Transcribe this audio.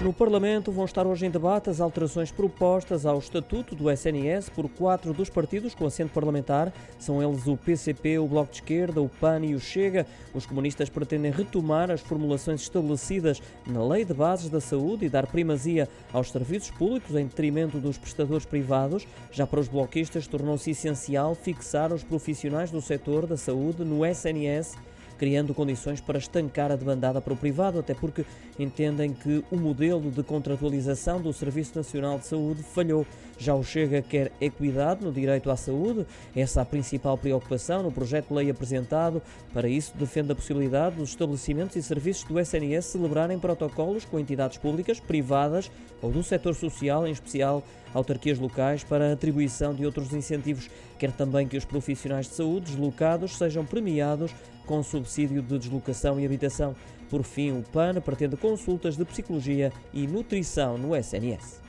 No Parlamento vão estar hoje em debate as alterações propostas ao Estatuto do SNS por quatro dos partidos com assento parlamentar. São eles o PCP, o Bloco de Esquerda, o PAN e o Chega. Os comunistas pretendem retomar as formulações estabelecidas na Lei de Bases da Saúde e dar primazia aos serviços públicos em detrimento dos prestadores privados. Já para os bloquistas tornou-se essencial fixar os profissionais do setor da saúde no SNS criando condições para estancar a demandada para o privado, até porque entendem que o modelo de contratualização do Serviço Nacional de Saúde falhou. Já o Chega quer equidade no direito à saúde, essa é a principal preocupação no projeto de lei apresentado. Para isso, defende a possibilidade dos estabelecimentos e serviços do SNS celebrarem protocolos com entidades públicas, privadas ou do setor social, em especial autarquias locais, para a atribuição de outros incentivos. Quer também que os profissionais de saúde deslocados sejam premiados com subsídio de deslocação e habitação. Por fim, o PAN pretende consultas de psicologia e nutrição no SNS.